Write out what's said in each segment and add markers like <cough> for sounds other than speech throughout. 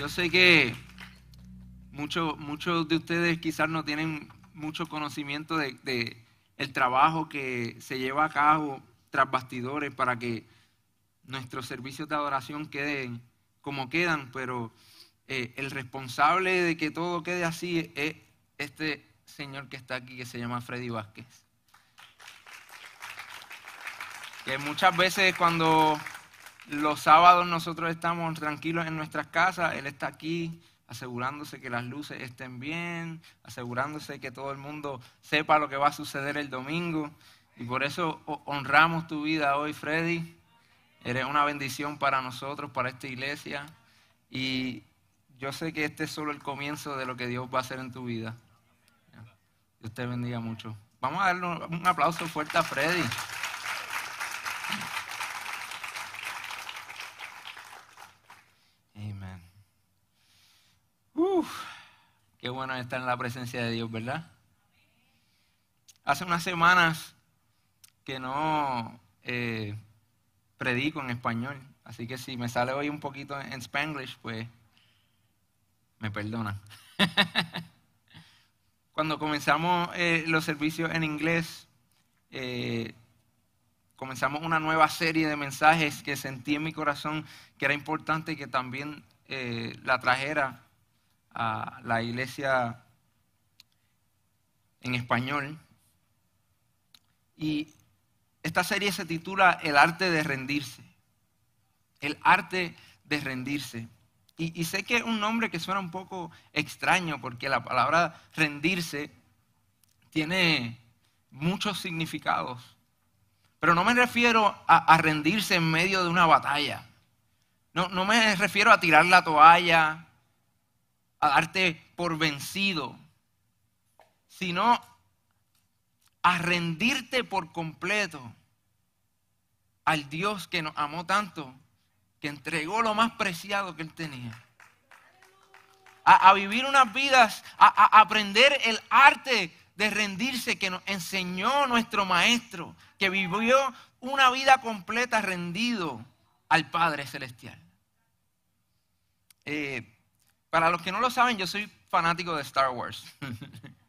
Yo sé que muchos muchos de ustedes quizás no tienen mucho conocimiento de, el trabajo que se lleva a cabo tras bastidores para que nuestros servicios de adoración queden como quedan, pero eh, el responsable de que todo quede así es este señor que está aquí que se llama Freddy Vázquez. Que muchas veces cuando los sábados nosotros estamos tranquilos en nuestras casas, Él está aquí asegurándose que las luces estén bien, asegurándose que todo el mundo sepa lo que va a suceder el domingo. Y por eso honramos tu vida hoy, Freddy. Eres una bendición para nosotros, para esta iglesia. Y yo sé que este es solo el comienzo de lo que Dios va a hacer en tu vida. Dios te bendiga mucho. Vamos a darle un aplauso fuerte a Freddy. Qué bueno estar en la presencia de Dios, ¿verdad? Hace unas semanas que no eh, predico en español, así que si me sale hoy un poquito en spanglish, pues me perdonan. <laughs> Cuando comenzamos eh, los servicios en inglés, eh, comenzamos una nueva serie de mensajes que sentí en mi corazón que era importante que también la trajera a la iglesia en español. Y esta serie se titula El arte de rendirse. El arte de rendirse. Y, sé que es un nombre que suena un poco extraño porque la palabra rendirse tiene muchos significados. Pero no me refiero a, rendirse en medio de una batalla. No, no me refiero a tirar la toalla, a darte por vencido, sino a rendirte por completo al Dios que nos amó tanto, que entregó lo más preciado que Él tenía. A, vivir unas vidas, a, aprender el arte de rendirse que nos enseñó nuestro Maestro, que vivió una vida completa rendido al Padre Celestial. Eh, para los que no lo saben, yo soy fanático de Star Wars. <laughs>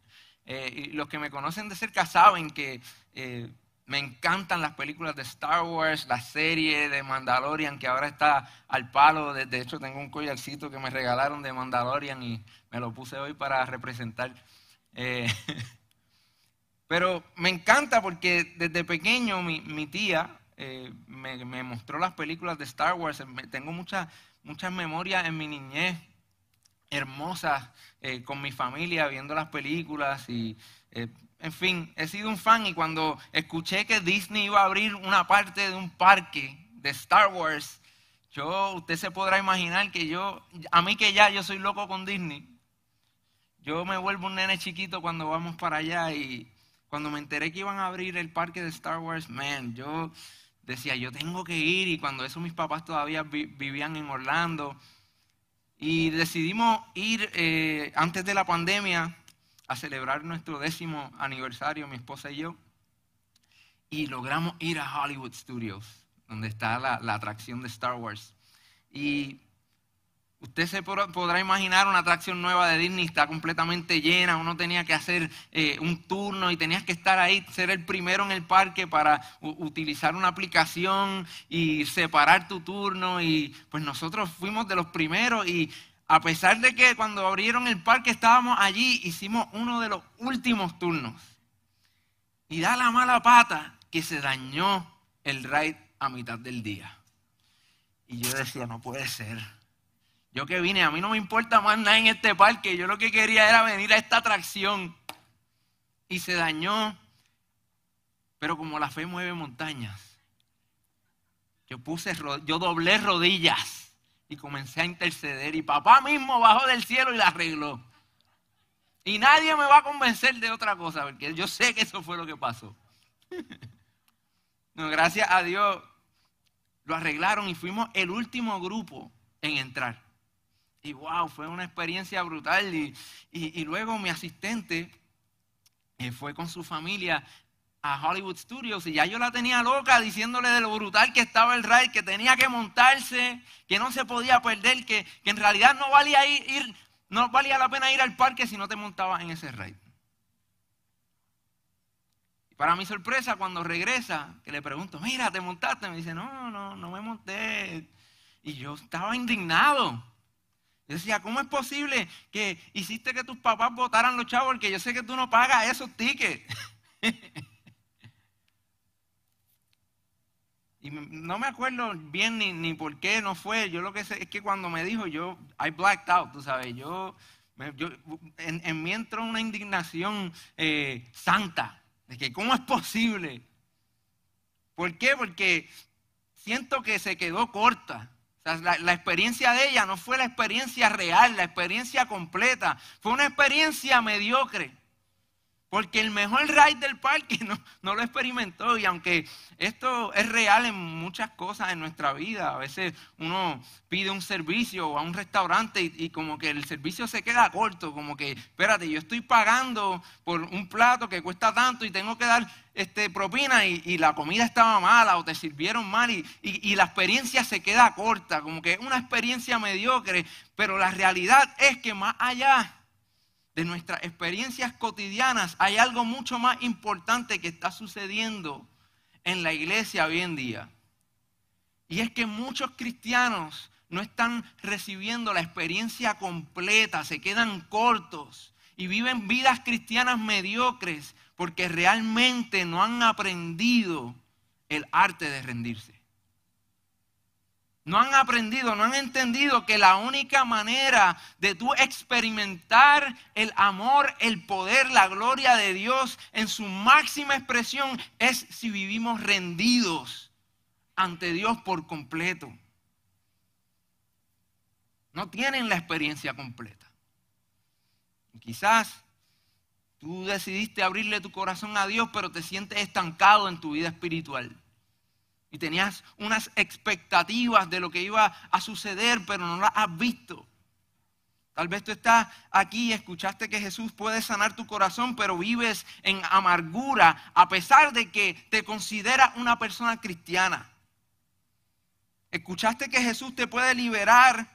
Eh, y los que me conocen de cerca saben que eh, me encantan las películas de Star Wars, la serie de Mandalorian que ahora está al palo. De, hecho, tengo un collarcito que me regalaron de Mandalorian y me lo puse hoy para representar. Eh, <laughs> pero me encanta porque desde pequeño mi, tía me, me, mostró las películas de Star Wars. Tengo muchas muchas memorias en mi niñez hermosas eh, con mi familia viendo las películas y eh, en fin, he sido un fan y cuando escuché que Disney iba a abrir una parte de un parque de Star Wars, yo, usted se podrá imaginar que yo, a mí que ya yo soy loco con Disney, yo me vuelvo un nene chiquito cuando vamos para allá y cuando me enteré que iban a abrir el parque de Star Wars, man, yo decía, yo tengo que ir y cuando eso mis papás todavía vivían en Orlando, y decidimos ir eh, antes de la pandemia a celebrar nuestro décimo aniversario, mi esposa y yo. Y logramos ir a Hollywood Studios, donde está la, la atracción de Star Wars. Y Usted se podrá imaginar una atracción nueva de Disney, está completamente llena, uno tenía que hacer eh, un turno y tenías que estar ahí, ser el primero en el parque para utilizar una aplicación y separar tu turno. Y pues nosotros fuimos de los primeros y a pesar de que cuando abrieron el parque estábamos allí, hicimos uno de los últimos turnos. Y da la mala pata que se dañó el ride a mitad del día. Y yo decía, no puede ser yo que vine, a mí no me importa más nada en este parque. Yo lo que quería era venir a esta atracción. y se dañó. Pero como la fe mueve montañas, yo puse, yo doblé rodillas y comencé a interceder y papá mismo bajó del cielo y la arregló. Y nadie me va a convencer de otra cosa, porque yo sé que eso fue lo que pasó. <laughs> no, gracias a Dios lo arreglaron y fuimos el último grupo en entrar. Y wow, fue una experiencia brutal. Y, luego mi asistente eh, fue con su familia a Hollywood Studios y ya yo la tenía loca diciéndole de lo brutal que estaba el ride, que tenía que montarse, que no se podía perder, que, en realidad no valía ir, no valía la pena ir al parque si no te montabas en ese ride. Y para mi sorpresa, cuando regresa, que le pregunto, mira, ¿te montaste? Me dice, no, no, no me monté. Y yo estaba indignado. Yo decía, ¿cómo es posible que hiciste que tus papás votaran los chavos? Porque yo sé que tú no pagas esos tickets. <laughs> y no me acuerdo bien ni, por qué no fue. Yo lo que sé es que cuando me dijo, yo, I blacked out, tú sabes. Yo, en, mí entró una indignación eh, santa. De que, ¿cómo es posible? ¿Por qué? Porque siento que se quedó corta la, experiencia de ella no fue la experiencia real, la experiencia completa. Fue una experiencia mediocre. Porque el mejor ride del parque <laughs> no, lo experimentó. Y aunque esto es real en muchas cosas en nuestra vida, a veces uno pide un servicio a un restaurante y, como que el servicio se queda corto. Como que, espérate, yo estoy pagando por un plato que cuesta tanto y tengo que dar este, propina y, la comida estaba mala o te sirvieron mal y la experiencia se queda corta. Como que es una experiencia mediocre. Pero la realidad es que más allá de nuestras experiencias cotidianas, hay algo mucho más importante que está sucediendo en la iglesia hoy en día. Y es que muchos cristianos no están recibiendo la experiencia completa, se quedan cortos y viven vidas cristianas mediocres porque realmente no han aprendido el arte de rendirse. No han aprendido, no han entendido que la única manera de tú experimentar el amor, el poder, la gloria de Dios en su máxima expresión es si vivimos rendidos ante Dios por completo. No tienen la experiencia completa. quizás tú decidiste abrirle tu corazón a Dios, pero te sientes estancado en tu vida espiritual y tenías unas expectativas de lo que iba a suceder, pero no las has visto. Tal vez tú estás aquí y escuchaste que Jesús puede sanar tu corazón, pero vives en amargura a pesar de que te considera una persona cristiana. Escuchaste que Jesús te puede liberar,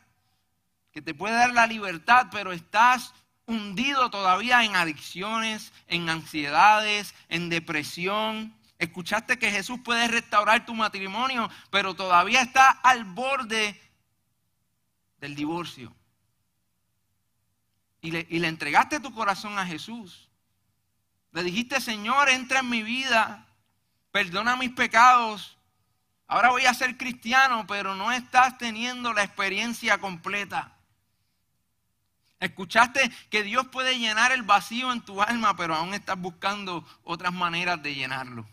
que te puede dar la libertad, pero estás hundido todavía en adicciones, en ansiedades, en depresión, Escuchaste que Jesús puede restaurar tu matrimonio, pero todavía está al borde del divorcio. Y le, y le, entregaste tu corazón a Jesús. Le dijiste, Señor, entra en mi vida, perdona mis pecados. Ahora voy a ser cristiano, pero no estás teniendo la experiencia completa. Escuchaste que Dios puede llenar el vacío en tu alma, pero aún estás buscando otras maneras de llenarlo.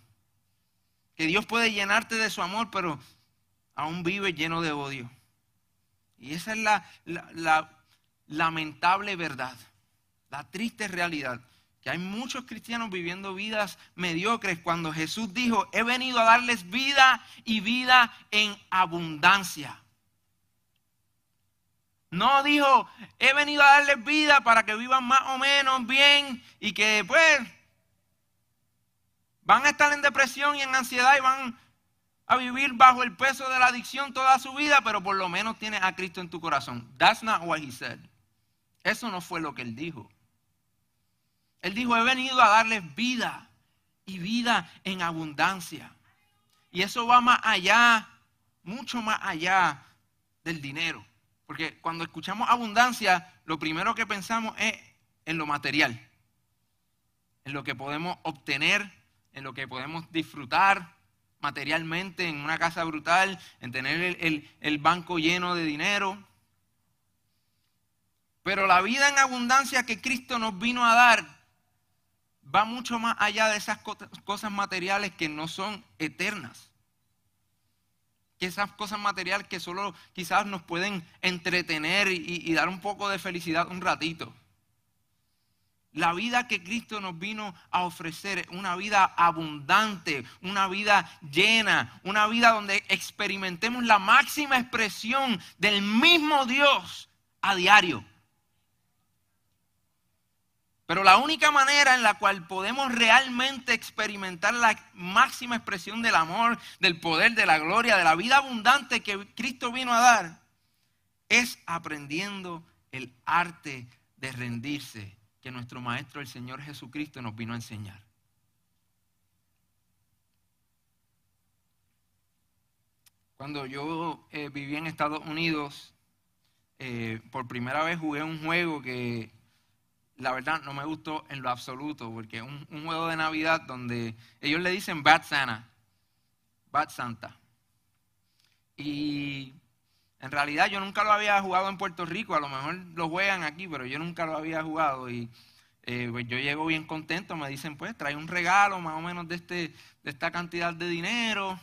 Que Dios puede llenarte de su amor, pero aún vive lleno de odio. Y esa es la, la, lamentable verdad, la triste realidad, que hay muchos cristianos viviendo vidas mediocres cuando Jesús dijo, he venido a darles vida y vida en abundancia. No dijo, he venido a darles vida para que vivan más o menos bien y que después Van a estar en depresión y en ansiedad y van a vivir bajo el peso de la adicción toda su vida, pero por lo menos tienes a Cristo en tu corazón. That's not what he said. Eso no fue lo que él dijo. Él dijo, he venido a darles vida y vida en abundancia. Y eso va más allá, mucho más allá del dinero. Porque cuando escuchamos abundancia, lo primero que pensamos es en lo material, en lo que podemos obtener en lo que podemos disfrutar materialmente, en una casa brutal, en tener el, banco lleno de dinero. Pero la vida en abundancia que Cristo nos vino a dar va mucho más allá de esas cosas materiales que no son eternas. Que esas cosas materiales que solo quizás nos pueden entretener y, y dar un poco de felicidad un ratito. La vida que Cristo nos vino a ofrecer una vida abundante, una vida llena, una vida donde experimentemos la máxima expresión del mismo Dios a diario. Pero la única manera en la cual podemos realmente experimentar la máxima expresión del amor, del poder, de la gloria, de la vida abundante que Cristo vino a dar, es aprendiendo el arte de rendirse que nuestro Maestro, el Señor Jesucristo, nos vino a enseñar. Cuando yo eh, viví en Estados Unidos, eh, por primera vez jugué un juego que la verdad no me gustó en lo absoluto, porque es un, un juego de Navidad donde ellos le dicen Bad Santa, Bad Santa. Y en realidad yo nunca lo había jugado en Puerto Rico, a lo mejor lo juegan aquí, pero yo nunca lo había jugado y eh, pues yo llego bien contento, me dicen pues trae un regalo más o menos de, este, de esta cantidad de dinero,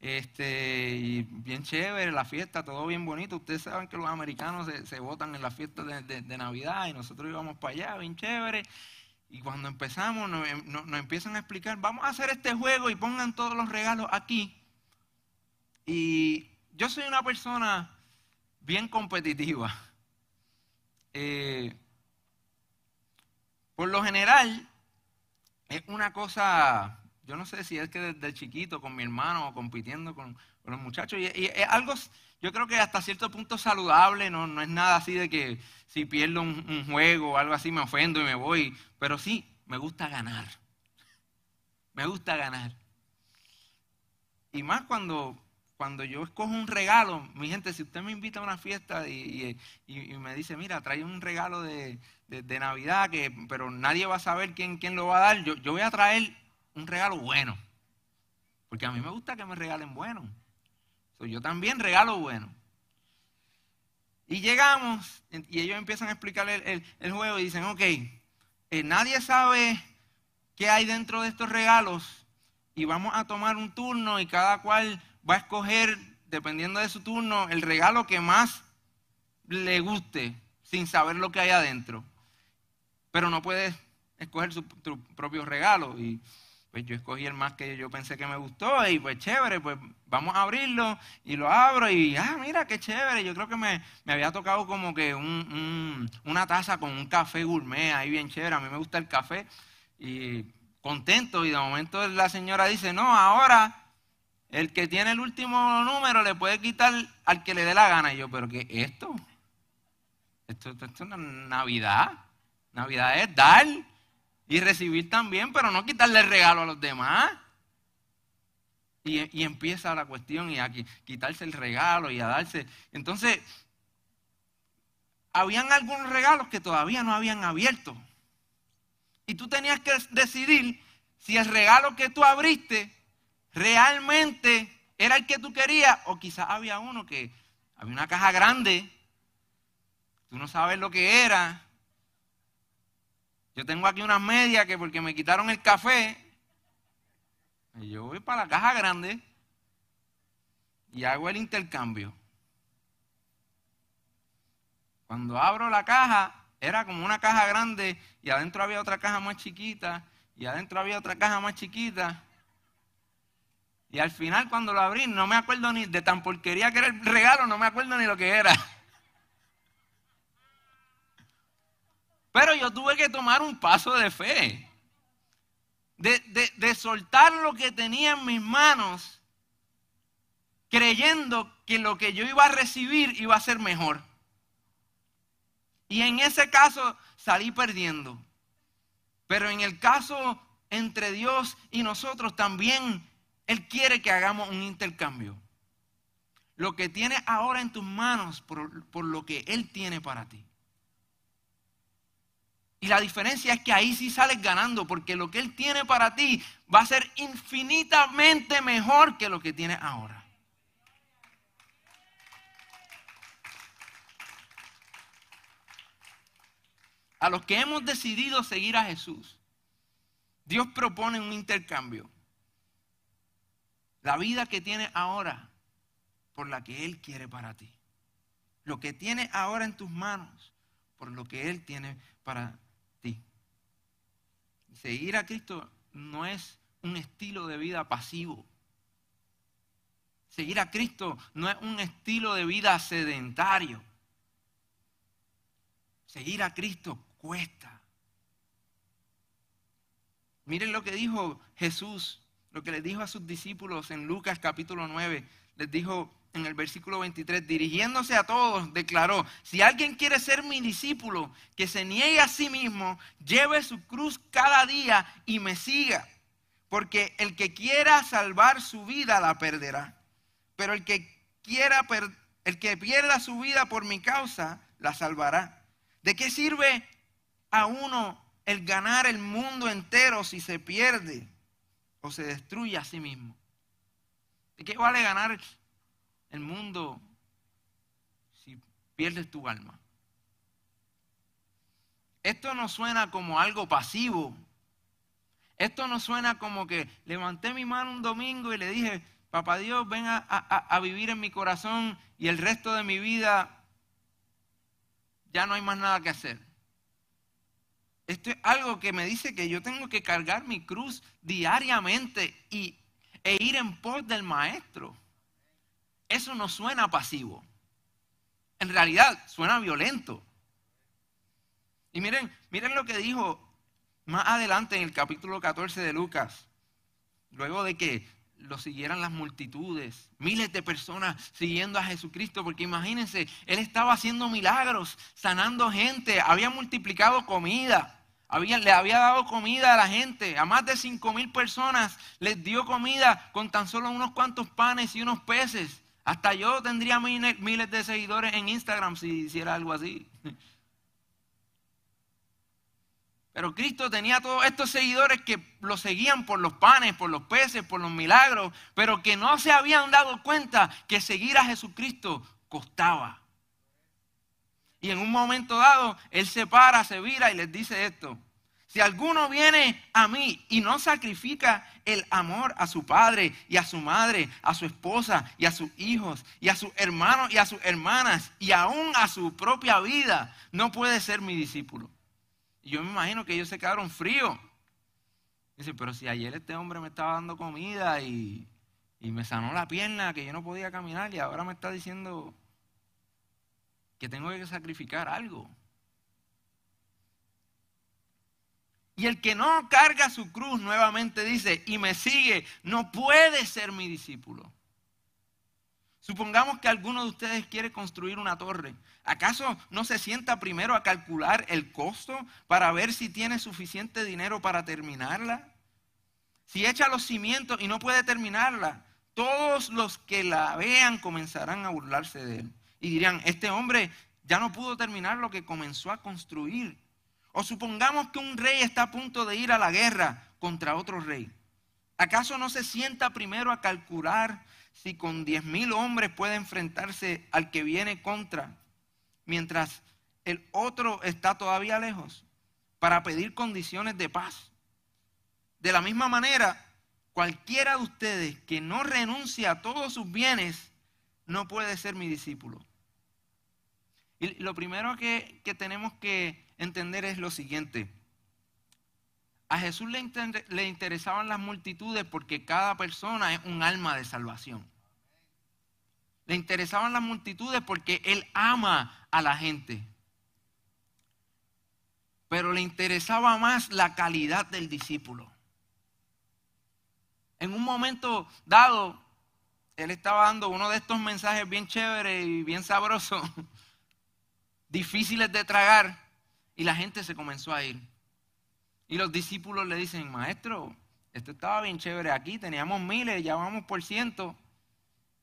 este, bien chévere, la fiesta, todo bien bonito. Ustedes saben que los americanos se, votan en las fiestas de, Navidad y nosotros íbamos para allá, bien chévere. Y cuando empezamos nos, nos empiezan a explicar, vamos a hacer este juego y pongan todos los regalos aquí. Y yo soy una persona bien competitiva. Eh, por lo general, es una cosa, yo no sé si es que desde chiquito con mi hermano o compitiendo con, los muchachos, y, es algo, yo creo que hasta cierto punto saludable, no, no es nada así de que si pierdo un, un juego o algo así me ofendo y me voy, pero sí, me gusta ganar. Me gusta ganar. Y más cuando cuando yo escojo un regalo, mi gente, si usted me invita a una fiesta y, me dice, mira, trae un regalo de, Navidad, que, pero nadie va a saber quién, quién lo va a dar, yo, voy a traer un regalo bueno. Porque a mí me gusta que me regalen bueno. yo también regalo bueno. Y llegamos, y ellos empiezan a explicar el, juego y dicen, ok, eh, nadie sabe qué hay dentro de estos regalos y vamos a tomar un turno y cada cual va a escoger, dependiendo de su turno, el regalo que más le guste, sin saber lo que hay adentro. Pero no puedes escoger su, propio regalo. Y pues yo escogí el más que yo pensé que me gustó. Y pues chévere, pues vamos a abrirlo. Y lo abro y, ah, mira, qué chévere. Yo creo que me, había tocado como que una taza con un café gourmet ahí bien chévere. A mí me gusta el café. Y contento. Y de momento la señora dice, no, ahora el que tiene el último número le puede quitar al que le dé la gana. Y yo, ¿pero qué es esto? Esto, es una Navidad. Navidad es dar y recibir también, pero no quitarle el regalo a los demás. Y, empieza la cuestión y a quitarse el regalo y a darse. Entonces, habían algunos regalos que todavía no habían abierto. Y tú tenías que decidir si el regalo que tú abriste realmente era el que tú querías o quizás había uno que había una caja grande, tú no sabes lo que era. Yo tengo aquí unas medias que porque me quitaron el café, yo voy para la caja grande y hago el intercambio. Cuando abro la caja, era como una caja grande y adentro había otra caja más chiquita y adentro había otra caja más chiquita. Y al final cuando lo abrí, no me acuerdo ni de tan porquería que era el regalo, no me acuerdo ni lo que era. Pero yo tuve que tomar un paso de fe. De, de, soltar lo que tenía en mis manos, creyendo que lo que yo iba a recibir iba a ser mejor. Y en ese caso salí perdiendo. Pero en el caso entre Dios y nosotros también él quiere que hagamos un intercambio. Lo que tienes ahora en tus manos por, lo que Él tiene para ti. Y la diferencia es que ahí sí sales ganando, porque lo que Él tiene para ti va a ser infinitamente mejor que lo que tienes ahora. A los que hemos decidido seguir a Jesús, Dios propone un intercambio. La vida que tienes ahora por la que Él quiere para ti. Lo que tienes ahora en tus manos por lo que Él tiene para ti. Seguir a Cristo no es un estilo de vida pasivo. Seguir a Cristo no es un estilo de vida sedentario. Seguir a Cristo cuesta. Miren lo que dijo Jesús, lo que le dijo a sus discípulos en Lucas capítulo 9. Les dijo en el versículo 23, dirigiéndose a todos, declaró, si alguien quiere ser mi discípulo, que se niegue a sí mismo, lleve su cruz cada día y me siga. Porque el que quiera salvar su vida la perderá. Pero el que quiera el que pierda su vida por mi causa la salvará. ¿De qué sirve a uno el ganar el mundo entero si se pierde o se destruye a sí mismo? ¿De qué vale ganar el mundo si pierdes tu alma? Esto no suena como algo pasivo. Esto no suena como que levanté mi mano un domingo y le dije, papá Dios, ven a, a vivir en mi corazón y el resto de mi vida ya no hay más nada que hacer. Esto es algo que me dice que yo tengo que cargar mi cruz diariamente y, e ir en pos del maestro. Eso no suena pasivo. En realidad suena violento. Y miren, miren lo que dijo más adelante en el capítulo 14 de Lucas. Luego de que lo siguieran las multitudes, miles de personas siguiendo a Jesucristo, porque imagínense, Él estaba haciendo milagros, sanando gente, había multiplicado comida, había, le había dado comida a la gente, a más de cinco mil personas les dio comida con tan solo unos cuantos panes y unos peces. Hasta yo tendría miles de seguidores en Instagram si hiciera algo así. Pero Cristo tenía todos estos seguidores que lo seguían por los panes, por los peces, por los milagros, pero que no se habían dado cuenta que seguir a Jesucristo costaba. Y en un momento dado, Él se para, se vira y les dice esto. Si alguno viene a mí y no sacrifica el amor a su padre y a su madre, a su esposa y a sus hijos y a sus hermanos y a sus hermanas y aún a su propia vida, no puede ser mi discípulo. Y yo me imagino que ellos se quedaron fríos. Dice, pero si ayer este hombre me estaba dando comida y, y me sanó la pierna, que yo no podía caminar, y ahora me está diciendo que tengo que sacrificar algo. Y el que no carga su cruz nuevamente dice, y me sigue, no puede ser mi discípulo. Supongamos que alguno de ustedes quiere construir una torre. ¿Acaso no se sienta primero a calcular el costo para ver si tiene suficiente dinero para terminarla? Si echa los cimientos y no puede terminarla, todos los que la vean comenzarán a burlarse de él. Y dirían, este hombre ya no pudo terminar lo que comenzó a construir. O supongamos que un rey está a punto de ir a la guerra contra otro rey. ¿Acaso no se sienta primero a calcular si con diez mil hombres puede enfrentarse al que viene contra, mientras el otro está todavía lejos, para pedir condiciones de paz. De la misma manera, cualquiera de ustedes que no renuncie a todos sus bienes, no puede ser mi discípulo. Y lo primero que, que tenemos que entender es lo siguiente. A Jesús le, interesaban las multitudes porque cada persona es un alma de salvación. Le interesaban las multitudes porque Él ama a la gente. Pero le interesaba más la calidad del discípulo. En un momento dado, Él estaba dando uno de estos mensajes bien chéveres y bien sabrosos, <laughs> difíciles de tragar, y la gente se comenzó a ir. Y los discípulos le dicen, maestro, esto estaba bien chévere aquí, teníamos miles, ya vamos por ciento.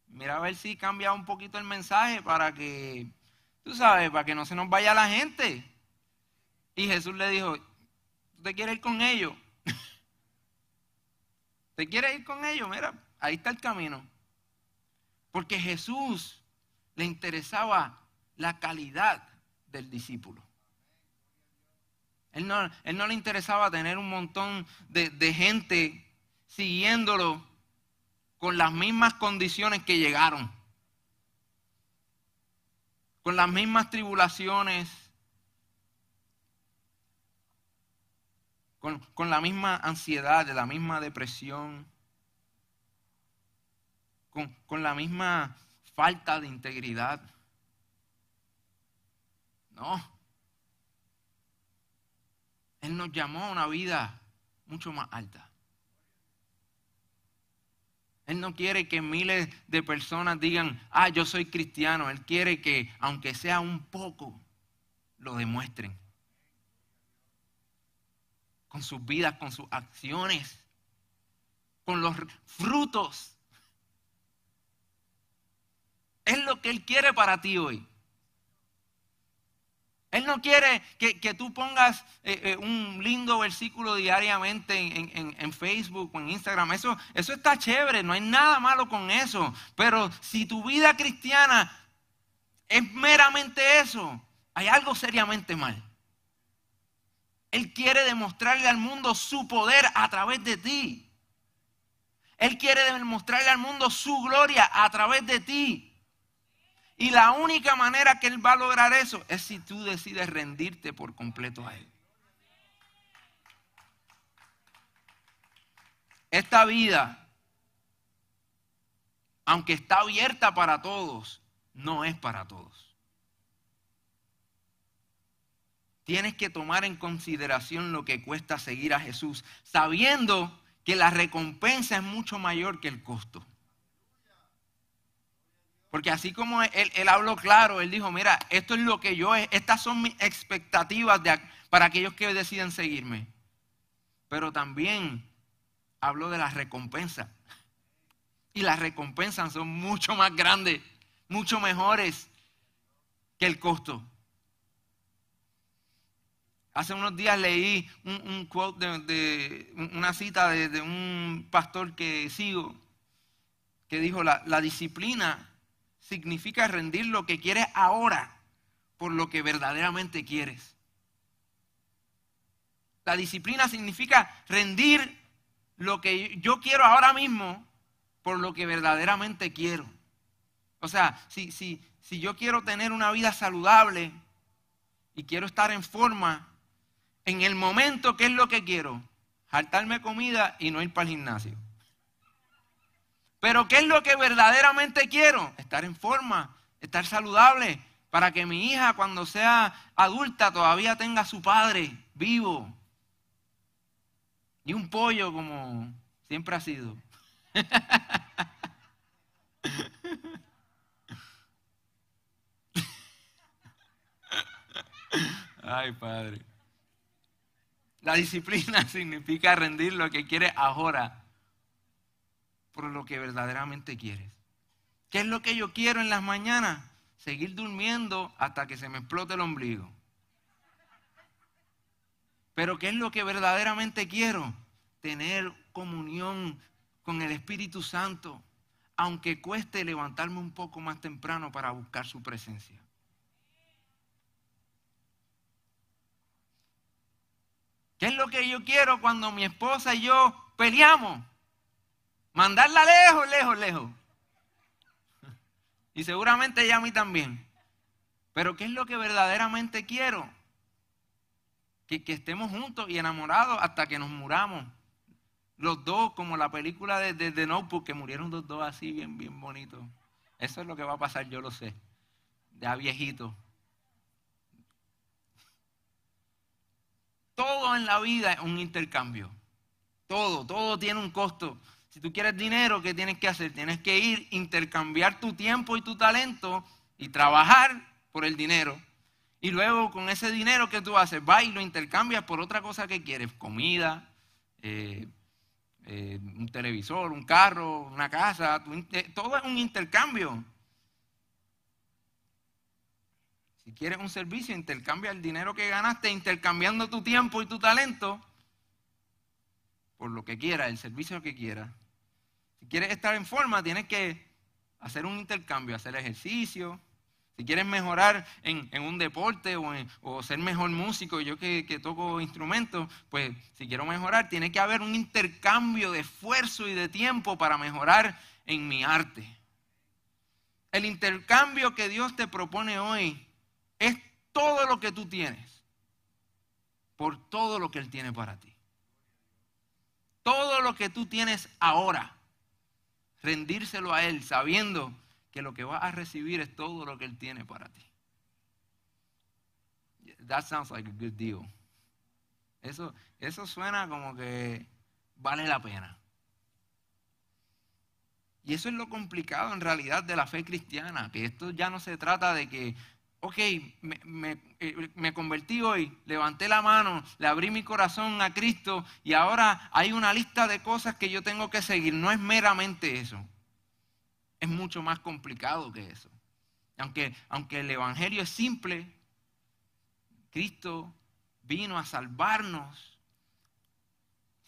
Mira a ver si cambia un poquito el mensaje para que, tú sabes, para que no se nos vaya la gente. Y Jesús le dijo, ¿tú te quieres ir con ellos? <laughs> ¿Te quieres ir con ellos? Mira, ahí está el camino. Porque Jesús le interesaba la calidad del discípulo. Él no, él no le interesaba tener un montón de, de gente siguiéndolo con las mismas condiciones que llegaron, con las mismas tribulaciones, con, con la misma ansiedad, la misma depresión, con, con la misma falta de integridad. No. Él nos llamó a una vida mucho más alta. Él no quiere que miles de personas digan, ah, yo soy cristiano. Él quiere que, aunque sea un poco, lo demuestren. Con sus vidas, con sus acciones, con los frutos. Es lo que Él quiere para ti hoy. Él no quiere que, tú pongas eh, eh, un lindo versículo diariamente en, Facebook o en Instagram. Eso, eso está chévere, no hay nada malo con eso. Pero si tu vida cristiana es meramente eso, hay algo seriamente mal. Él quiere demostrarle al mundo su poder a través de ti. Él quiere demostrarle al mundo su gloria a través de ti. Y la única manera que Él va a lograr eso es si tú decides rendirte por completo a Él. Esta vida, aunque está abierta para todos, no es para todos. Tienes que tomar en consideración lo que cuesta seguir a Jesús, sabiendo que la recompensa es mucho mayor que el costo. Porque así como él, habló claro, él dijo, mira, esto es lo que yo, estas son mis expectativas para aquellos que deciden seguirme. Pero también habló de las recompensas. Y las recompensas son mucho más grandes, mucho mejores que el costo. Hace unos días leí un, quote de, una cita de, un pastor que sigo, que dijo, la, la disciplina significa rendir lo que quieres ahora por lo que verdaderamente quieres. La disciplina significa rendir lo que yo quiero ahora mismo por lo que verdaderamente quiero. O sea, si, si, si yo quiero tener una vida saludable y quiero estar en forma, en el momento, ¿qué es lo que quiero? Jaltarme comida y no ir para el gimnasio. Pero ¿qué es lo que verdaderamente quiero? Estar en forma, estar saludable, para que mi hija cuando sea adulta todavía tenga a su padre vivo. Y un pollo como siempre ha sido. <laughs> Ay, Padre. La disciplina <laughs> significa rendir lo que quiere ahora lo que verdaderamente quieres. ¿Qué es lo que yo quiero en las mañanas? Seguir durmiendo hasta que se me explote el ombligo. Pero ¿qué es lo que verdaderamente quiero? Tener comunión con el Espíritu Santo, aunque cueste levantarme un poco más temprano para buscar su presencia. ¿Qué es lo que yo quiero cuando mi esposa y yo peleamos? Mandarla lejos, lejos, lejos. Y seguramente ella a mí también. Pero ¿qué es lo que verdaderamente quiero? Que, estemos juntos y enamorados hasta que nos muramos. Los dos, como la película de, de, de Notebook, que murieron los dos así, bien, bien bonitos. Eso es lo que va a pasar, yo lo sé. Ya viejito. Todo en la vida es un intercambio. Todo, todo tiene un costo. Si tú quieres dinero, ¿qué tienes que hacer? Tienes que ir, intercambiar tu tiempo y tu talento y trabajar por el dinero. Y luego con ese dinero que tú haces, vas y lo intercambias por otra cosa que quieres, comida, eh, eh, un televisor, un carro, una casa, todo es un intercambio. Si quieres un servicio, intercambia el dinero que ganaste intercambiando tu tiempo y tu talento por lo que quieras, el servicio que quieras. Si quieres estar en forma, tienes que hacer un intercambio, hacer ejercicio, Si quieres mejorar en, un deporte o, ser mejor músico, yo que, que toco instrumentos, pues si quiero mejorar, tiene que haber un intercambio de esfuerzo y de tiempo para mejorar en mi arte. El intercambio que Dios te propone hoy es todo lo que tú tienes por todo lo que Él tiene para ti. Todo lo que tú tienes ahora, rendírselo a Él sabiendo que lo que vas a recibir es todo lo que Él tiene para ti. That sounds like a good deal. Eso, eso suena como que vale la pena. Y eso es lo complicado en realidad de la fe cristiana, que esto ya no se trata de que, ok, me, eh, me, convertí hoy, levanté la mano, le abrí mi corazón a Cristo y ahora hay una lista de cosas que yo tengo que seguir. No es meramente eso, es mucho más complicado que eso. Aunque, aunque el Evangelio es simple, Cristo vino a salvarnos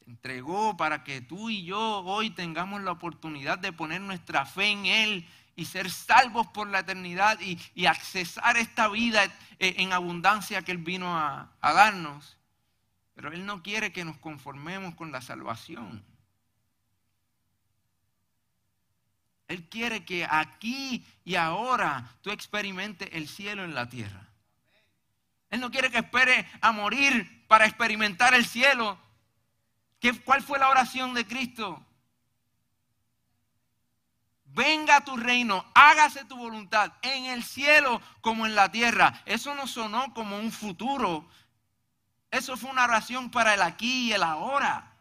entregó para que tú y yo hoy tengamos la oportunidad de poner nuestra fe en Él y ser salvos por la eternidad y, accesar esta vida en abundancia que Él vino a, a darnos. Pero Él no quiere que nos conformemos con la salvación. Él quiere que aquí y ahora tú experimentes el cielo en la tierra. Él no quiere que espere a morir para experimentar el cielo, ¿Cuál fue la oración de Cristo? Venga tu reino, hágase tu voluntad en el cielo como en la tierra. Eso no sonó como un futuro. Eso fue una oración para el aquí y el ahora.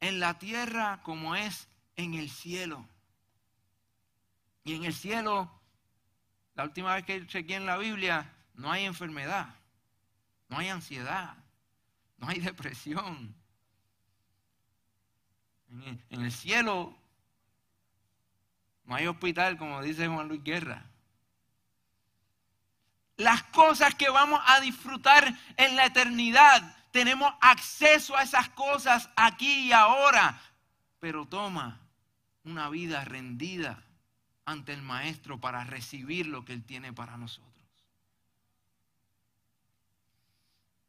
En la tierra como es en el cielo. Y en el cielo, la última vez que chequeé en la Biblia, no hay enfermedad no hay ansiedad, no hay depresión. En el cielo no hay hospital, como dice Juan Luis Guerra. Las cosas que vamos a disfrutar en la eternidad, tenemos acceso a esas cosas aquí y ahora. Pero toma una vida rendida ante el Maestro para recibir lo que Él tiene para nosotros.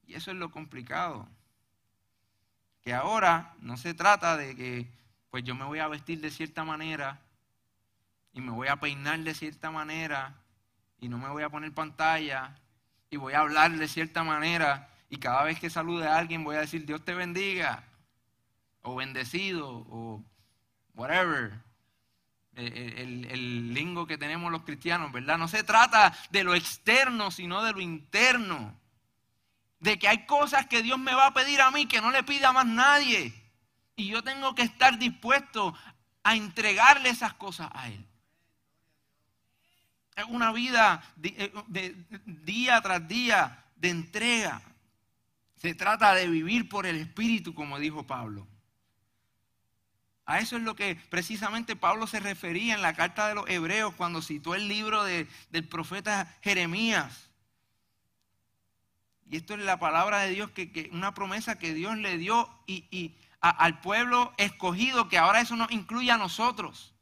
Y eso es lo complicado. Que ahora no se trata de que pues yo me voy a vestir de cierta manera y me voy a peinar de cierta manera y no me voy a poner pantalla y voy a hablar de cierta manera y cada vez que salude a alguien voy a decir Dios te bendiga o bendecido o whatever. El, el, lingo que tenemos los cristianos, ¿verdad? No se trata de lo externo, sino de lo interno de que hay cosas que Dios me va a pedir a mí que no le pida a más nadie. Y yo tengo que estar dispuesto a entregarle esas cosas a Él. Es una vida de, eh, día tras día de entrega. Se trata de vivir por el Espíritu, como dijo Pablo. A eso es lo que precisamente Pablo se refería en la carta de los Hebreos cuando citó el libro del profeta Jeremías. Y esto es la palabra de Dios, que, una promesa que Dios le dio y, al pueblo escogido, que ahora eso nos incluye a nosotros.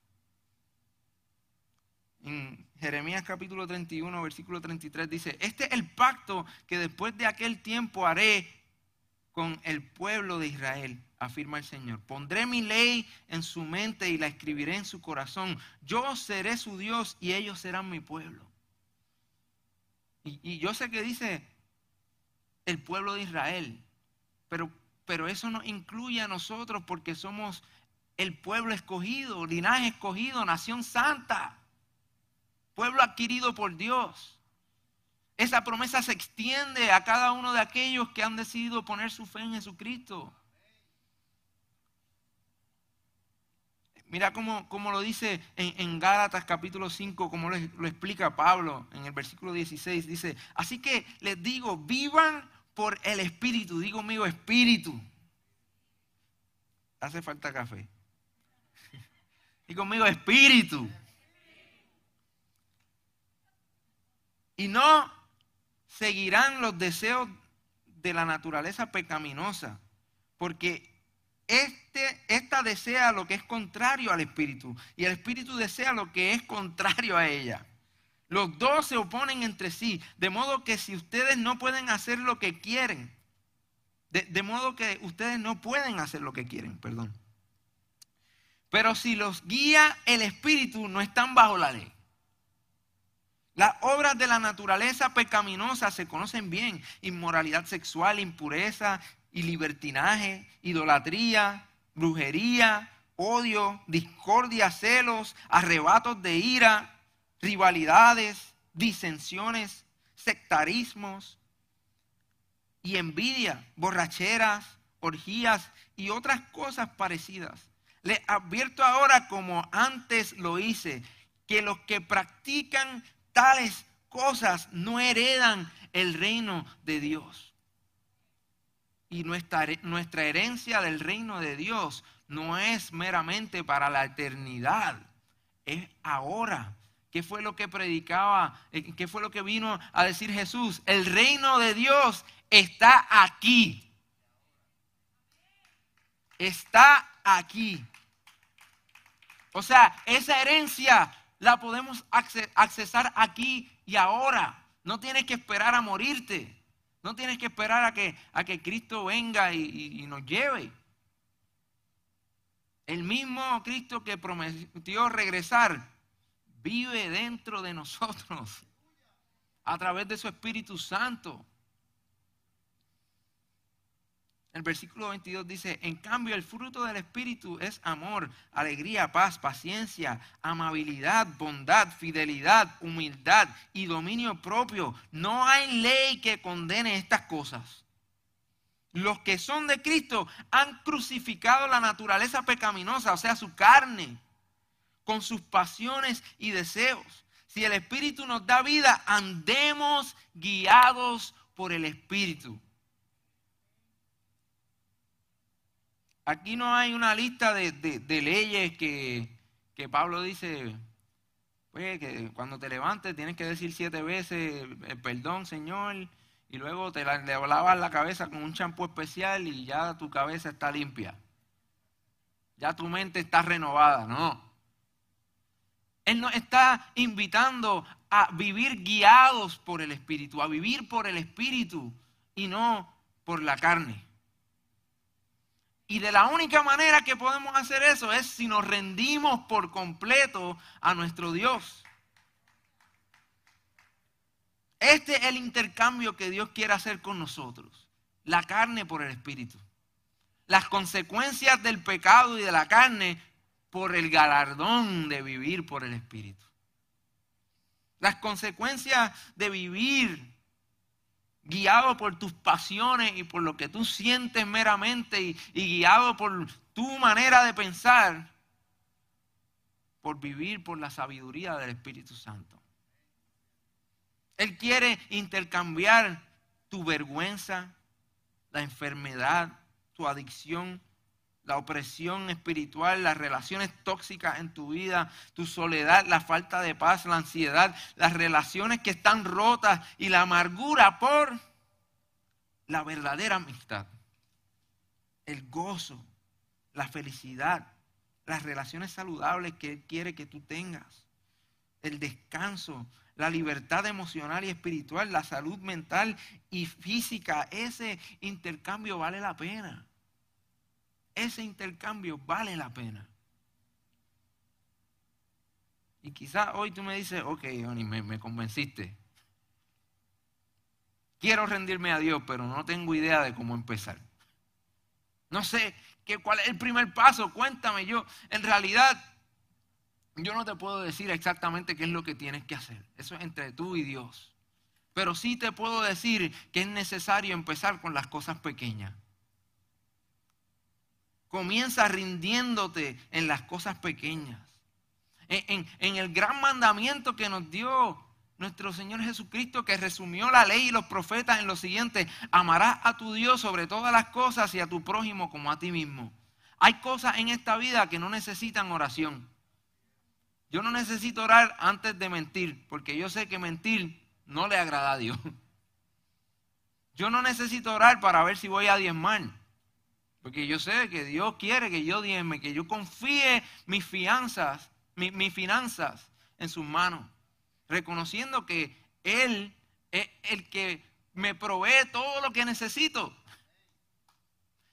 En Jeremías capítulo 31, versículo 33 dice, este es el pacto que después de aquel tiempo haré con el pueblo de Israel, afirma el Señor. Pondré mi ley en su mente y la escribiré en su corazón. Yo seré su Dios y ellos serán mi pueblo. Y, y yo sé que dice, el pueblo de Israel. Pero, pero eso nos incluye a nosotros porque somos el pueblo escogido, linaje escogido, nación santa, pueblo adquirido por Dios. Esa promesa se extiende a cada uno de aquellos que han decidido poner su fe en Jesucristo. Mira cómo, lo dice en, en, Gálatas capítulo 5, como lo, lo explica Pablo en el versículo 16. Dice, así que les digo, vivan por el Espíritu. Digo mío, Espíritu. Hace falta café. <laughs> Y conmigo, Espíritu. Y no seguirán los deseos de la naturaleza pecaminosa, porque este, esta desea lo que es contrario al espíritu y el espíritu desea lo que es contrario a ella. Los dos se oponen entre sí, de modo que si ustedes no pueden hacer lo que quieren, de, modo que ustedes no pueden hacer lo que quieren, perdón. Pero si los guía el espíritu, no están bajo la ley. Las obras de la naturaleza pecaminosa se conocen bien. Inmoralidad sexual, impureza y libertinaje, idolatría, brujería, odio, discordia, celos, arrebatos de ira, rivalidades, disensiones, sectarismos y envidia, borracheras, orgías y otras cosas parecidas. Les advierto ahora como antes lo hice, que los que practican tales cosas no heredan el reino de Dios. Y nuestra, nuestra herencia del reino de Dios no es meramente para la eternidad, es ahora ¿Qué fue lo que predicaba? Eh, ¿Qué fue lo que vino a decir Jesús? El reino de Dios está aquí. Está aquí. O sea, esa herencia la podemos accesar aquí y ahora. No tienes que esperar a morirte. No tienes que esperar a que, a que Cristo venga y nos lleve. El mismo Cristo que prometió regresar vive dentro de nosotros a través de su Espíritu Santo. El versículo 22 dice, en cambio el fruto del Espíritu es amor, alegría, paz, paciencia, amabilidad, bondad, fidelidad, humildad y dominio propio. No hay ley que condene estas cosas. Los que son de Cristo han crucificado la naturaleza pecaminosa, o sea, su carne con sus pasiones y deseos. Si el Espíritu nos da vida, andemos guiados por el Espíritu. Aquí no hay una lista de, leyes que, Pablo dice, pues que cuando te levantes tienes que decir siete veces, eh, perdón Señor, y luego te la, le lavas la cabeza con un champú especial y ya tu cabeza está limpia. Ya tu mente está renovada, no. Él nos está invitando a vivir guiados por el Espíritu, a vivir por el Espíritu y no por la carne. Y de la única manera que podemos hacer eso es si nos rendimos por completo a nuestro Dios. Este es el intercambio que Dios quiere hacer con nosotros. La carne por el Espíritu. Las consecuencias del pecado y de la carne por el galardón de vivir por el Espíritu. Las consecuencias de vivir guiado por tus pasiones y por lo que tú sientes meramente y, guiado por tu manera de pensar, por vivir por la sabiduría del Espíritu Santo. Él quiere intercambiar tu vergüenza, la enfermedad, tu adicción la opresión espiritual, las relaciones tóxicas en tu vida, tu soledad, la falta de paz, la ansiedad, las relaciones que están rotas y la amargura por la verdadera amistad, el gozo, la felicidad, las relaciones saludables que Él quiere que tú tengas, el descanso, la libertad emocional y espiritual, la salud mental y física. Ese intercambio vale la pena ese intercambio vale la pena. Y quizás hoy tú me dices, ok, Oni, me, convenciste. Quiero rendirme a Dios, pero no tengo idea de cómo empezar. No sé qué, cuál es el primer paso. Cuéntame yo. En realidad, yo no te puedo decir exactamente qué es lo que tienes que hacer. Eso es entre tú y Dios. Pero sí te puedo decir que es necesario empezar con las cosas pequeñas. Comienza rindiéndote en las cosas pequeñas. En, el gran mandamiento que nos dio nuestro Señor Jesucristo, que resumió la ley y los profetas en lo siguiente, amarás a tu Dios sobre todas las cosas y a tu prójimo como a ti mismo. Hay cosas en esta vida que no necesitan oración. Yo no necesito orar antes de mentir, porque yo sé que mentir no le agrada a Dios. <laughs> Yo no necesito orar para ver si voy a diezmar Porque yo sé que Dios quiere que yo diezme, que yo confíe mis finanzas, mis finanzas en sus manos, reconociendo que Él es el que me provee todo lo que necesito.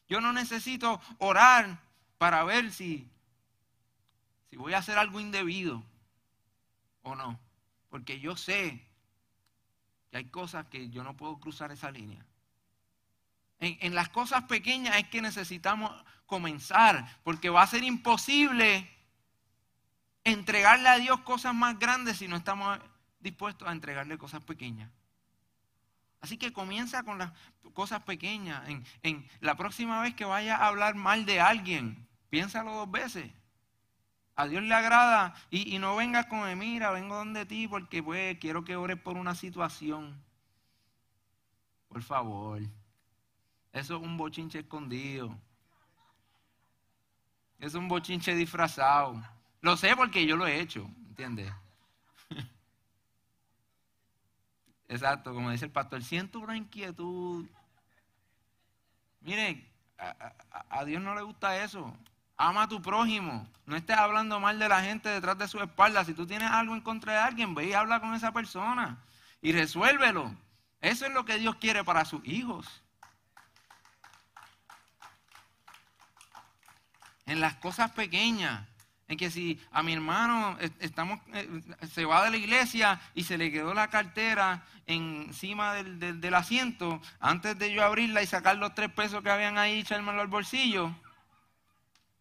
Yo no necesito orar para ver si, si voy a hacer algo indebido o no. Porque yo sé que hay cosas que yo no puedo cruzar esa línea. En, las cosas pequeñas es que necesitamos comenzar, porque va a ser imposible entregarle a Dios cosas más grandes si no estamos dispuestos a entregarle cosas pequeñas. Así que comienza con las cosas pequeñas. En, la próxima vez que vaya a hablar mal de alguien, piénsalo dos veces. A Dios le agrada y, no vengas con, mira, vengo donde ti porque pues quiero que ores por una situación. Por favor. Eso es un bochinche escondido. Es un bochinche disfrazado. Lo sé porque yo lo he hecho, ¿entiendes? <laughs> Exacto, como dice el pastor, siento una inquietud. Mire, a, Dios no le gusta eso. Ama a tu prójimo. No estés hablando mal de la gente detrás de su espalda. Si tú tienes algo en contra de alguien, ve y habla con esa persona y resuélvelo. Eso es lo que Dios quiere para sus hijos. En las cosas pequeñas. En que si a mi hermano estamos, eh, se va de la iglesia y se le quedó la cartera encima del, asiento, antes de yo abrirla y sacar los tres pesos que habían ahí y echármelo al bolsillo,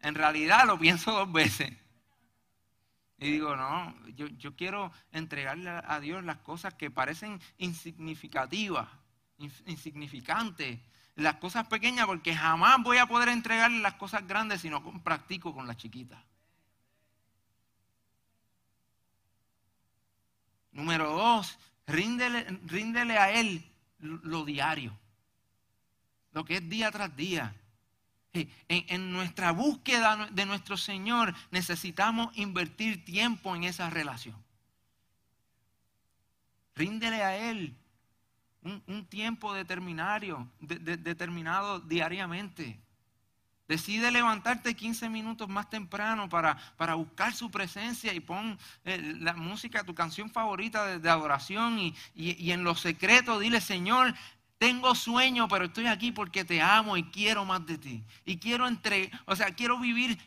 en realidad lo pienso dos veces. Y digo, no, yo, yo quiero entregarle a Dios las cosas que parecen insignificativas, insignificantes, las cosas pequeñas porque jamás voy a poder entregarle las cosas grandes si no practico con las chiquitas. Número dos, ríndele, a Él lo diario, lo que es día tras día. En, en, nuestra búsqueda de nuestro Señor necesitamos invertir tiempo en esa relación. Ríndele a Él un, tiempo determinado, determinado diariamente. Decide levantarte 15 minutos más temprano para, para buscar su presencia y pon eh, la música, tu canción favorita de, adoración y, y, en lo secreto dile, Señor, tengo sueño, pero estoy aquí porque te amo y quiero más de ti. Y quiero entre, o sea, quiero vivir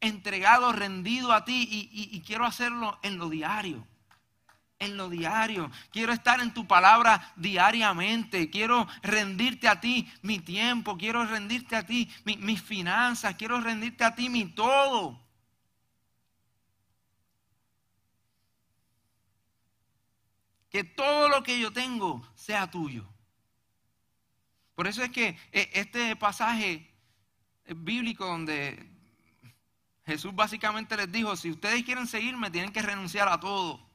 entregado, rendido a ti y quiero hacerlo en lo diario en lo diario. Quiero estar en tu palabra diariamente. Quiero rendirte a ti mi tiempo. Quiero rendirte a ti mis finanzas. Quiero rendirte a ti mi todo. Que todo lo que yo tengo sea tuyo. Por eso es que eh, este pasaje bíblico donde Jesús básicamente les dijo, si ustedes quieren seguirme, tienen que renunciar a todo.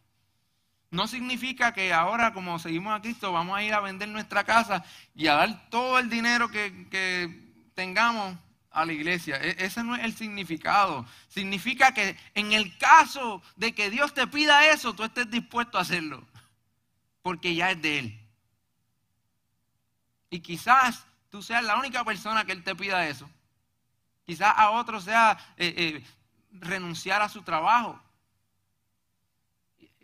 No significa que ahora, como seguimos a Cristo, vamos a ir a vender nuestra casa y a dar todo el dinero que, tengamos a la iglesia. E, ese no es el significado. Significa que en el caso de que Dios te pida eso, tú estés dispuesto a hacerlo. Porque ya es de Él. Y quizás tú seas la única persona que Él te pida eso. Quizás a otro sea eh, eh, renunciar a su trabajo.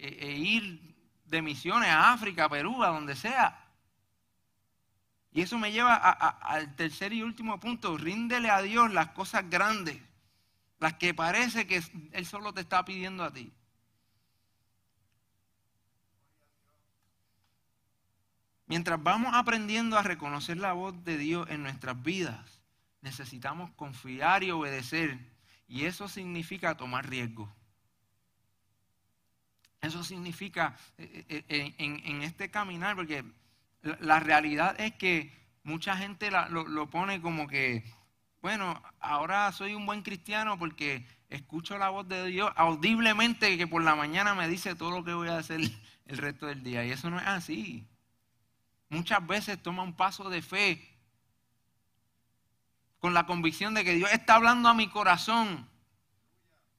E, e, ir de misiones a África, Perú, a donde sea. Y eso me lleva al tercer y último punto. Ríndele a Dios las cosas grandes, las que parece que Él solo te está pidiendo a ti. Mientras vamos aprendiendo a reconocer la voz de Dios en nuestras vidas, necesitamos confiar y obedecer. Y eso significa tomar riesgo. Eso significa eh, eh, eh, en, este caminar, porque la, realidad es que mucha gente lo, pone como que, bueno, ahora soy un buen cristiano porque escucho la voz de Dios audiblemente que por la mañana me dice todo lo que voy a hacer <laughs> el resto del día. Y eso no es así. Muchas veces toma un paso de fe con la convicción de que Dios está hablando a mi corazón.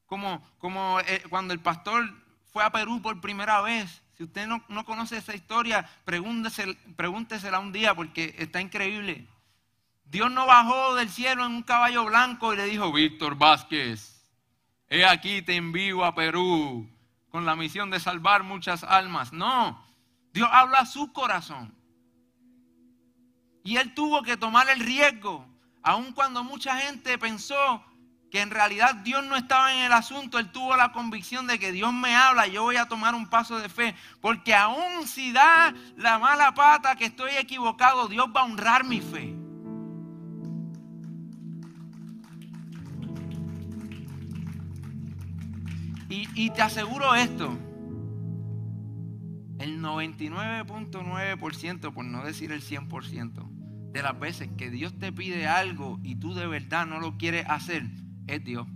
Como, como cuando el pastor fue a Perú por primera vez. Si usted no, conoce esa historia, pregúntesela, pregúntesela un día porque está increíble. Dios no bajó del cielo en un caballo blanco y le dijo, Víctor Vázquez, he aquí te envío a Perú con la misión de salvar muchas almas. No, Dios habla a su corazón. Y él tuvo que tomar el riesgo, aun cuando mucha gente pensó que en realidad Dios no estaba en el asunto, él tuvo la convicción de que Dios me habla, yo voy a tomar un paso de fe, porque aun si da la mala pata que estoy equivocado, Dios va a honrar mi fe. Y, y te aseguro esto, el 99.9%, por no decir el 100%, de las veces que Dios te pide algo y tú de verdad no lo quieres hacer, es Dios.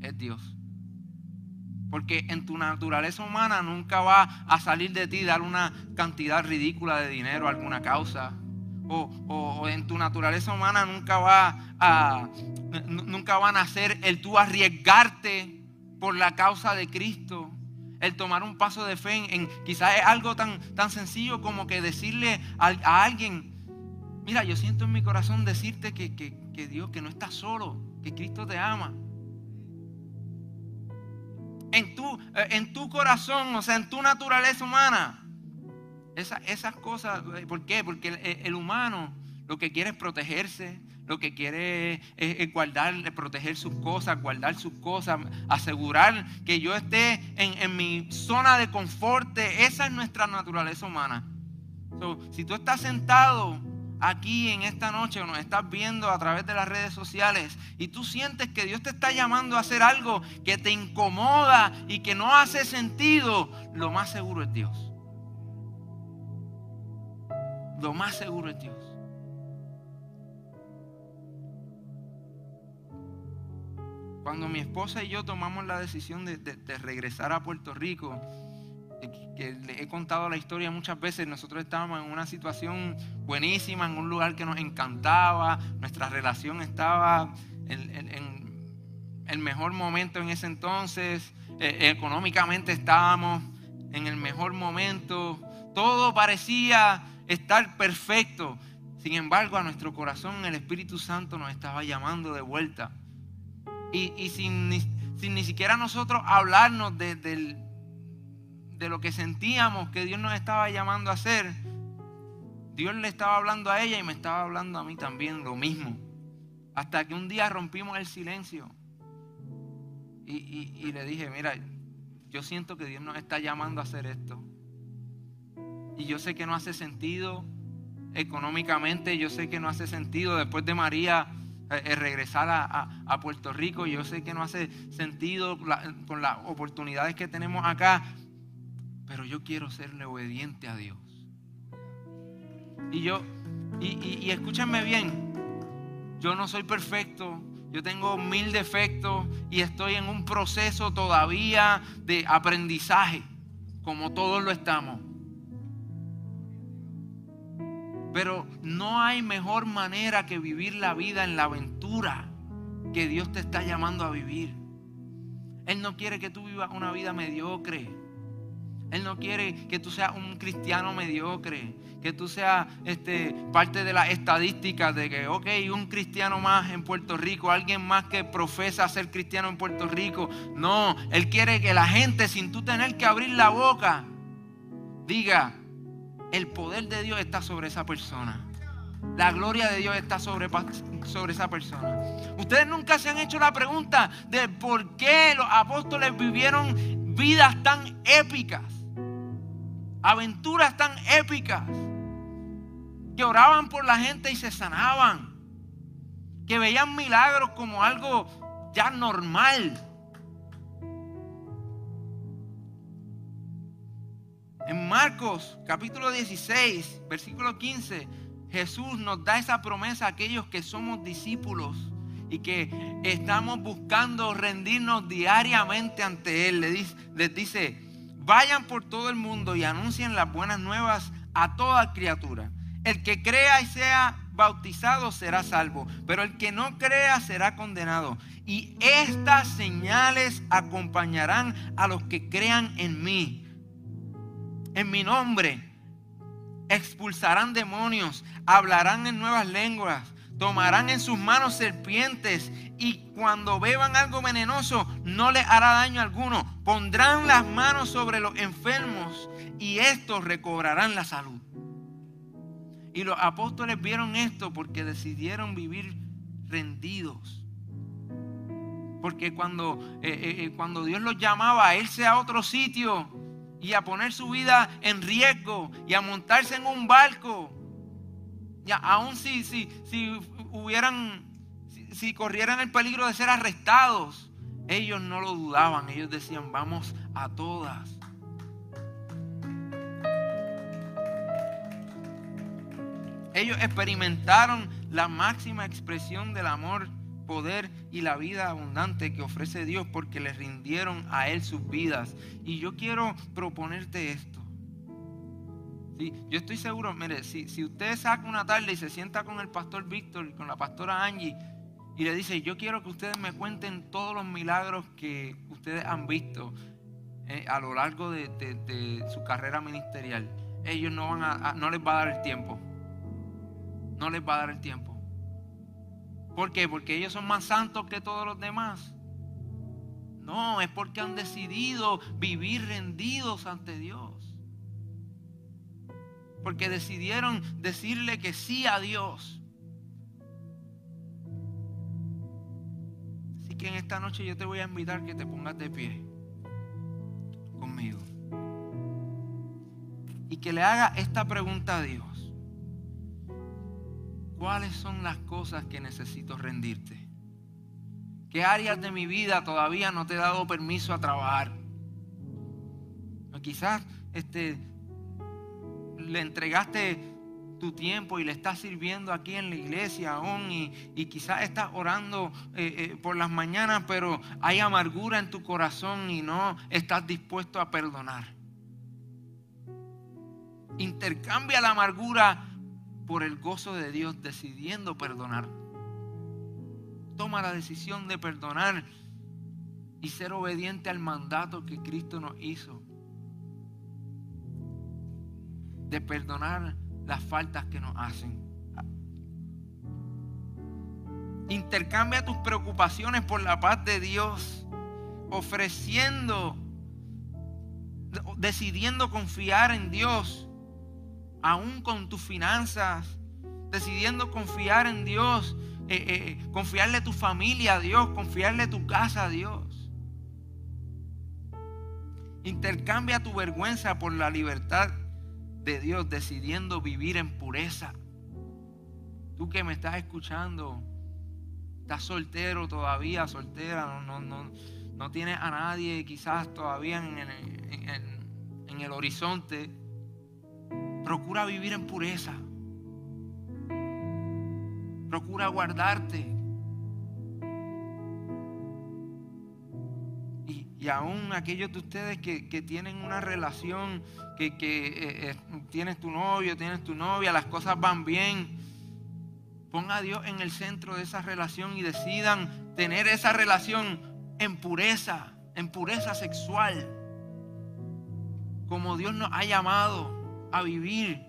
Es Dios. Porque en tu naturaleza humana nunca va a salir de ti dar una cantidad ridícula de dinero a alguna causa. O, en tu naturaleza humana nunca va a nunca van a ser el tú arriesgarte por la causa de Cristo. El tomar un paso de fe en, quizás es algo tan, tan sencillo como que decirle a, alguien, mira, yo siento en mi corazón decirte que, que, que Dios, que no estás solo, que Cristo te ama. En tu, eh, en tu corazón, o sea, en tu naturaleza humana. esas cosas, eh, ¿por qué? Porque el, humano lo que quiere es protegerse, lo que quiere es, guardar, proteger sus cosas, guardar sus cosas, asegurar que yo esté en, en mi zona de confort. Esa es nuestra naturaleza humana. si tú estás sentado aquí en esta noche o nos estás viendo a través de las redes sociales y tú sientes que Dios te está llamando a hacer algo que te incomoda y que no hace sentido, lo más seguro es Dios. Lo más seguro es Dios. Cuando mi esposa y yo tomamos la decisión de, de regresar a Puerto Rico, que le he contado la historia muchas veces, nosotros estábamos en una situación buenísima, en un lugar que nos encantaba, nuestra relación estaba en, el mejor momento en ese entonces, eh, económicamente estábamos en el mejor momento, todo parecía estar perfecto. Sin embargo, a nuestro corazón el Espíritu Santo nos estaba llamando de vuelta. Y, sin, ni siquiera nosotros hablarnos del de lo que sentíamos que Dios nos estaba llamando a hacer, Dios le estaba hablando a ella y me estaba hablando a mí también lo mismo. Hasta que un día rompimos el silencio y, le dije, mira, yo siento que Dios nos está llamando a hacer esto. Y yo sé que no hace sentido económicamente, yo sé que no hace sentido después de María eh, eh, regresar a, Puerto Rico, yo sé que no hace sentido con las oportunidades que tenemos acá, pero yo quiero serle obediente a Dios. Y yo, y, escúchenme bien, yo no soy perfecto, yo tengo mil defectos y estoy en un proceso todavía de aprendizaje, como todos lo estamos. Pero no hay mejor manera que vivir la vida en la aventura que Dios te está llamando a vivir. Él no quiere que tú vivas una vida mediocre. Él no quiere que tú seas un cristiano mediocre, que tú seas este, parte de las estadísticas de que, ok, un cristiano más en Puerto Rico, alguien más que profesa ser cristiano en Puerto Rico. No, Él quiere que la gente, sin tú tener que abrir la boca, diga, el poder de Dios está sobre esa persona. La gloria de Dios está sobre, sobre esa persona. Ustedes nunca se han hecho la pregunta de por qué los apóstoles vivieron vidas tan épicas aventuras tan épicas, que oraban por la gente y se sanaban, que veían milagros como algo ya normal. En Marcos capítulo 16, versículo 15, Jesús nos da esa promesa a aquellos que somos discípulos y que estamos buscando rendirnos diariamente ante Él. Les dice, Vayan por todo el mundo y anuncien las buenas nuevas a toda criatura. El que crea y sea bautizado será salvo, pero el que no crea será condenado. Y estas señales acompañarán a los que crean en mí. En mi nombre expulsarán demonios, hablarán en nuevas lenguas, tomarán en sus manos serpientes y cuando beban algo venenoso no les hará daño alguno. Pondrán las manos sobre los enfermos y estos recobrarán la salud. Y los apóstoles vieron esto porque decidieron vivir rendidos. Porque cuando, eh, eh, eh, cuando Dios los llamaba a irse a otro sitio y a poner su vida en riesgo y a montarse en un barco, ya, aún si, si, si hubieran, si, corrieran el peligro de ser arrestados, ellos no lo dudaban, ellos decían, vamos a todas. Ellos experimentaron la máxima expresión del amor, poder y la vida abundante que ofrece Dios porque le rindieron a Él sus vidas. Y yo quiero proponerte esto. Yo estoy seguro, mire, si, usted saca una tarde y se sienta con el pastor Víctor con la pastora Angie y le dice, yo quiero que ustedes me cuenten todos los milagros que ustedes han visto eh, a lo largo de, su carrera ministerial, ellos no, van a, no les va a dar el tiempo. No les va a dar el tiempo. ¿Por qué? Porque ellos son más santos que todos los demás. No, es porque han decidido vivir rendidos ante Dios porque decidieron decirle que sí a Dios. Así que en esta noche yo te voy a invitar que te pongas de pie conmigo. Y que le haga esta pregunta a Dios. ¿Cuáles son las cosas que necesito rendirte? ¿Qué áreas de mi vida todavía no te he dado permiso a trabajar? Quizás este, le entregaste tu tiempo y le estás sirviendo aquí en la iglesia aún y, quizás estás orando eh, eh, por las mañanas, pero hay amargura en tu corazón y no estás dispuesto a perdonar. Intercambia la amargura por el gozo de Dios decidiendo perdonar. Toma la decisión de perdonar y ser obediente al mandato que Cristo nos hizo de perdonar las faltas que nos hacen. Intercambia tus preocupaciones por la paz de Dios, ofreciendo, decidiendo confiar en Dios, aún con tus finanzas, decidiendo confiar en Dios, eh, eh, confiarle tu familia a Dios, confiarle tu casa a Dios. Intercambia tu vergüenza por la libertad de Dios decidiendo vivir en pureza. Tú que me estás escuchando, estás soltero todavía, soltera, no, no, no, tienes a nadie quizás todavía en, en el horizonte. Procura vivir en pureza. Procura guardarte. Y aún aquellos de ustedes que, tienen una relación, que, eh, eh, tienes tu novio, tienes tu novia, las cosas van bien. Ponga a Dios en el centro de esa relación y decidan tener esa relación en pureza, en pureza sexual. Como Dios nos ha llamado a vivir.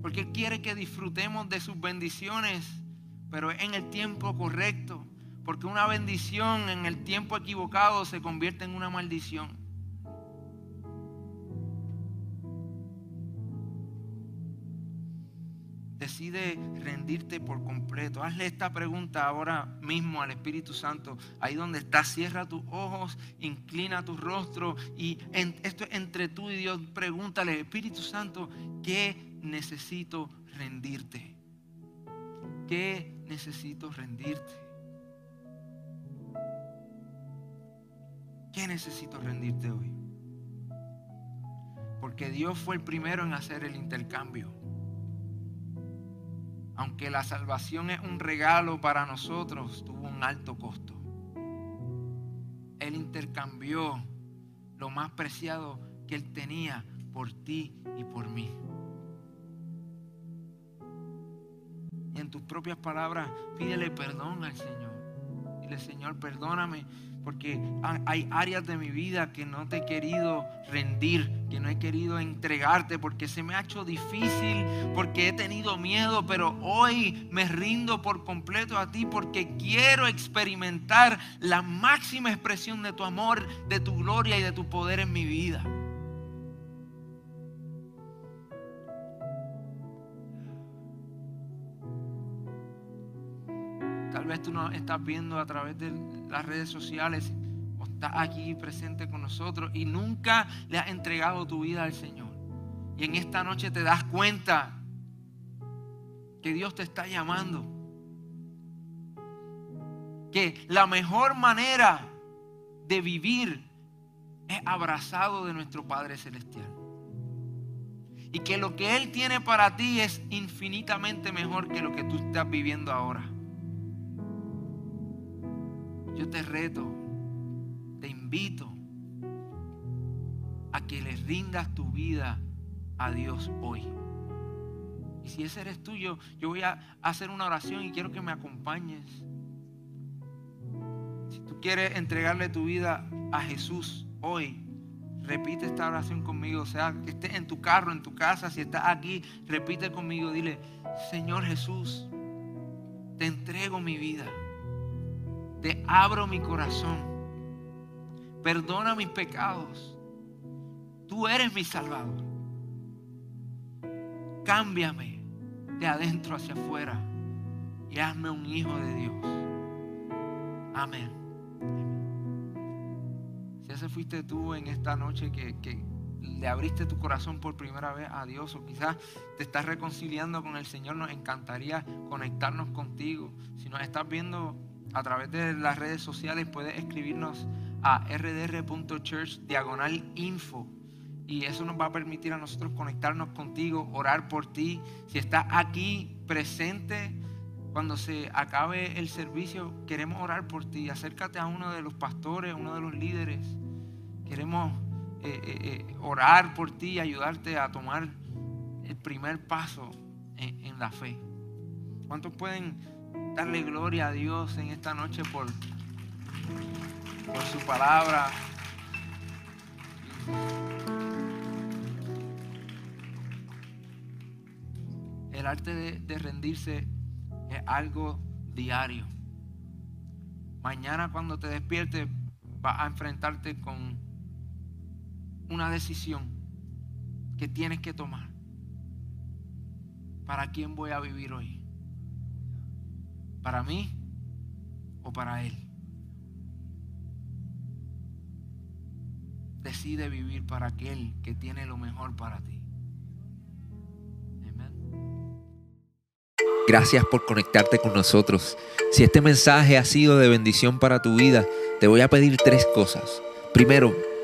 Porque Él quiere que disfrutemos de sus bendiciones, pero en el tiempo correcto. Porque una bendición en el tiempo equivocado se convierte en una maldición. Decide rendirte por completo. Hazle esta pregunta ahora mismo al Espíritu Santo. Ahí donde estás, cierra tus ojos, inclina tu rostro y esto entre tú y Dios. Pregúntale, Espíritu Santo, ¿qué necesito rendirte? ¿Qué necesito rendirte? Qué necesito rendirte hoy? Porque Dios fue el primero en hacer el intercambio. Aunque la salvación es un regalo para nosotros, tuvo un alto costo. Él intercambió lo más preciado que Él tenía por ti y por mí. Y en tus propias palabras, pídele perdón al Señor. Dile, Señor, perdóname porque hay áreas de mi vida que no te he querido rendir, que no he querido entregarte, porque se me ha hecho difícil, porque he tenido miedo, pero hoy me rindo por completo a ti porque quiero experimentar la máxima expresión de tu amor, de tu gloria y de tu poder en mi vida. Tal vez tú no estás viendo a través de las redes sociales o estás aquí presente con nosotros y nunca le has entregado tu vida al Señor. Y en esta noche te das cuenta que Dios te está llamando. Que la mejor manera de vivir es abrazado de nuestro Padre Celestial. Y que lo que Él tiene para ti es infinitamente mejor que lo que tú estás viviendo ahora. Yo te reto, te invito a que le rindas tu vida a Dios hoy. Y si ese eres tuyo, yo voy a hacer una oración y quiero que me acompañes. Si tú quieres entregarle tu vida a Jesús hoy, repite esta oración conmigo. O sea, que estés en tu carro, en tu casa, si estás aquí, repite conmigo. Dile, Señor Jesús, te entrego mi vida te abro mi corazón. Perdona mis pecados. Tú eres mi Salvador. Cámbiame de adentro hacia afuera y hazme un hijo de Dios. Amén. Si ese fuiste tú en esta noche que, que le abriste tu corazón por primera vez a Dios o quizás te estás reconciliando con el Señor, nos encantaría conectarnos contigo. Si nos estás viendo a través de las redes sociales puedes escribirnos a rdr.church diagonal info y eso nos va a permitir a nosotros conectarnos contigo, orar por ti. Si estás aquí presente, cuando se acabe el servicio, queremos orar por ti. Acércate a uno de los pastores, uno de los líderes. Queremos eh, eh, eh, orar por ti y ayudarte a tomar el primer paso en, en la fe. ¿Cuántos pueden darle gloria a Dios en esta noche por, por su palabra. El arte de, de rendirse es algo diario. Mañana cuando te despiertes vas a enfrentarte con una decisión que tienes que tomar. ¿Para quién voy a vivir hoy? ¿Para mí o para Él? Decide vivir para aquel que tiene lo mejor para ti. Gracias por conectarte con nosotros. Si este mensaje ha sido de bendición para tu vida, te voy a pedir tres cosas. Primero,